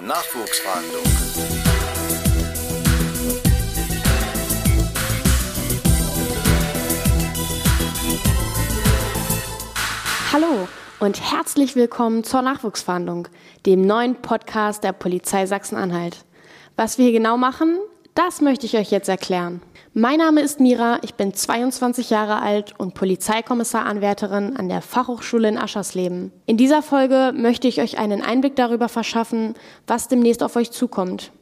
Nachwuchsfahndung. Hallo und herzlich willkommen zur Nachwuchsfahndung, dem neuen Podcast der Polizei Sachsen-Anhalt. Was wir hier genau machen, das möchte ich euch jetzt erklären. Mein Name ist Mira, ich bin 22 Jahre alt und Polizeikommissar-Anwärterin an der Fachhochschule in Aschersleben. In dieser Folge möchte ich euch einen Einblick darüber verschaffen, was demnächst auf euch zukommt.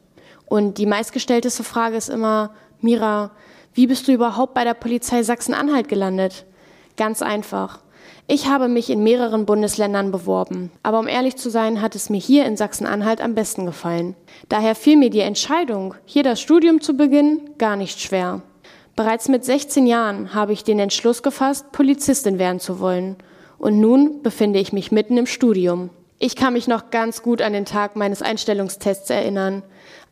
Und die meistgestellteste Frage ist immer, Mira, wie bist du überhaupt bei der Polizei Sachsen-Anhalt gelandet? Ganz einfach. Ich habe mich in mehreren Bundesländern beworben, aber um ehrlich zu sein, hat es mir hier in Sachsen-Anhalt am besten gefallen. Daher fiel mir die Entscheidung, hier das Studium zu beginnen, gar nicht schwer. Bereits mit 16 Jahren habe ich den Entschluss gefasst, Polizistin werden zu wollen. Und nun befinde ich mich mitten im Studium. Ich kann mich noch ganz gut an den Tag meines Einstellungstests erinnern,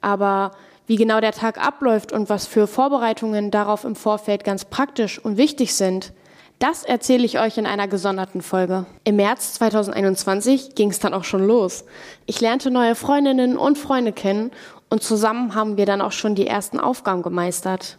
aber wie genau der Tag abläuft und was für Vorbereitungen darauf im Vorfeld ganz praktisch und wichtig sind, das erzähle ich euch in einer gesonderten Folge. Im März 2021 ging es dann auch schon los. Ich lernte neue Freundinnen und Freunde kennen und zusammen haben wir dann auch schon die ersten Aufgaben gemeistert.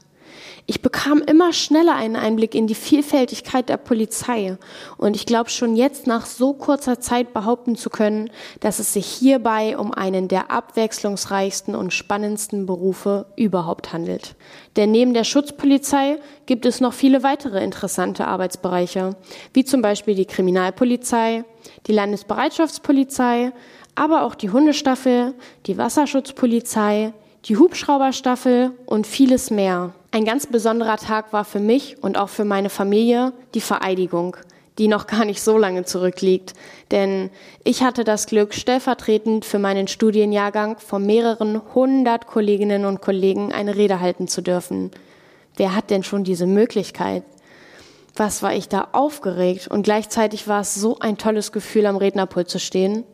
Ich bekam immer schneller einen Einblick in die Vielfältigkeit der Polizei und ich glaube schon jetzt nach so kurzer Zeit behaupten zu können, dass es sich hierbei um einen der abwechslungsreichsten und spannendsten Berufe überhaupt handelt. Denn neben der Schutzpolizei gibt es noch viele weitere interessante Arbeitsbereiche, wie zum Beispiel die Kriminalpolizei, die Landesbereitschaftspolizei, aber auch die Hundestaffel, die Wasserschutzpolizei, die Hubschrauberstaffel und vieles mehr. Ein ganz besonderer Tag war für mich und auch für meine Familie die Vereidigung, die noch gar nicht so lange zurückliegt. Denn ich hatte das Glück, stellvertretend für meinen Studienjahrgang von mehreren hundert Kolleginnen und Kollegen eine Rede halten zu dürfen. Wer hat denn schon diese Möglichkeit? Was war ich da aufgeregt und gleichzeitig war es so ein tolles Gefühl, am Rednerpult zu stehen.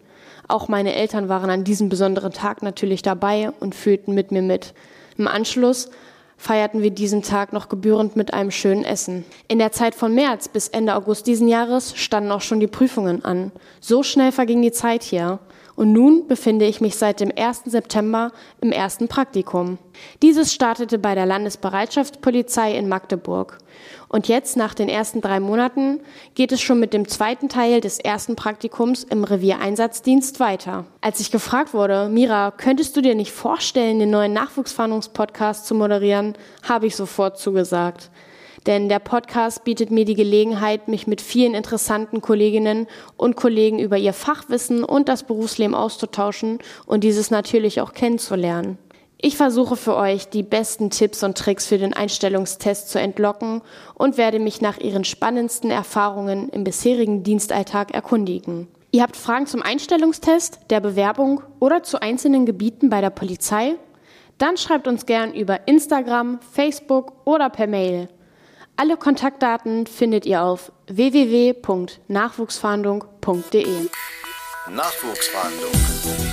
Auch meine Eltern waren an diesem besonderen Tag natürlich dabei und fühlten mit mir mit. Im Anschluss feierten wir diesen Tag noch gebührend mit einem schönen Essen. In der Zeit von März bis Ende August diesen Jahres standen auch schon die Prüfungen an. So schnell verging die Zeit hier und nun befinde ich mich seit dem 1. September im ersten Praktikum. Dieses startete bei der Landesbereitschaftspolizei in Magdeburg. Und jetzt, nach den ersten drei Monaten, geht es schon mit dem zweiten Teil des ersten Praktikums im Reviereinsatzdienst weiter. Als ich gefragt wurde, Mira, könntest du dir nicht vorstellen, den neuen Nachwuchsfahndungspodcast zu moderieren, habe ich sofort zugesagt denn der Podcast bietet mir die Gelegenheit, mich mit vielen interessanten Kolleginnen und Kollegen über ihr Fachwissen und das Berufsleben auszutauschen und dieses natürlich auch kennenzulernen. Ich versuche für euch die besten Tipps und Tricks für den Einstellungstest zu entlocken und werde mich nach ihren spannendsten Erfahrungen im bisherigen Dienstalltag erkundigen. Ihr habt Fragen zum Einstellungstest, der Bewerbung oder zu einzelnen Gebieten bei der Polizei? Dann schreibt uns gern über Instagram, Facebook oder per Mail. Alle Kontaktdaten findet ihr auf www.nachwuchsfahndung.de. Nachwuchsfahndung.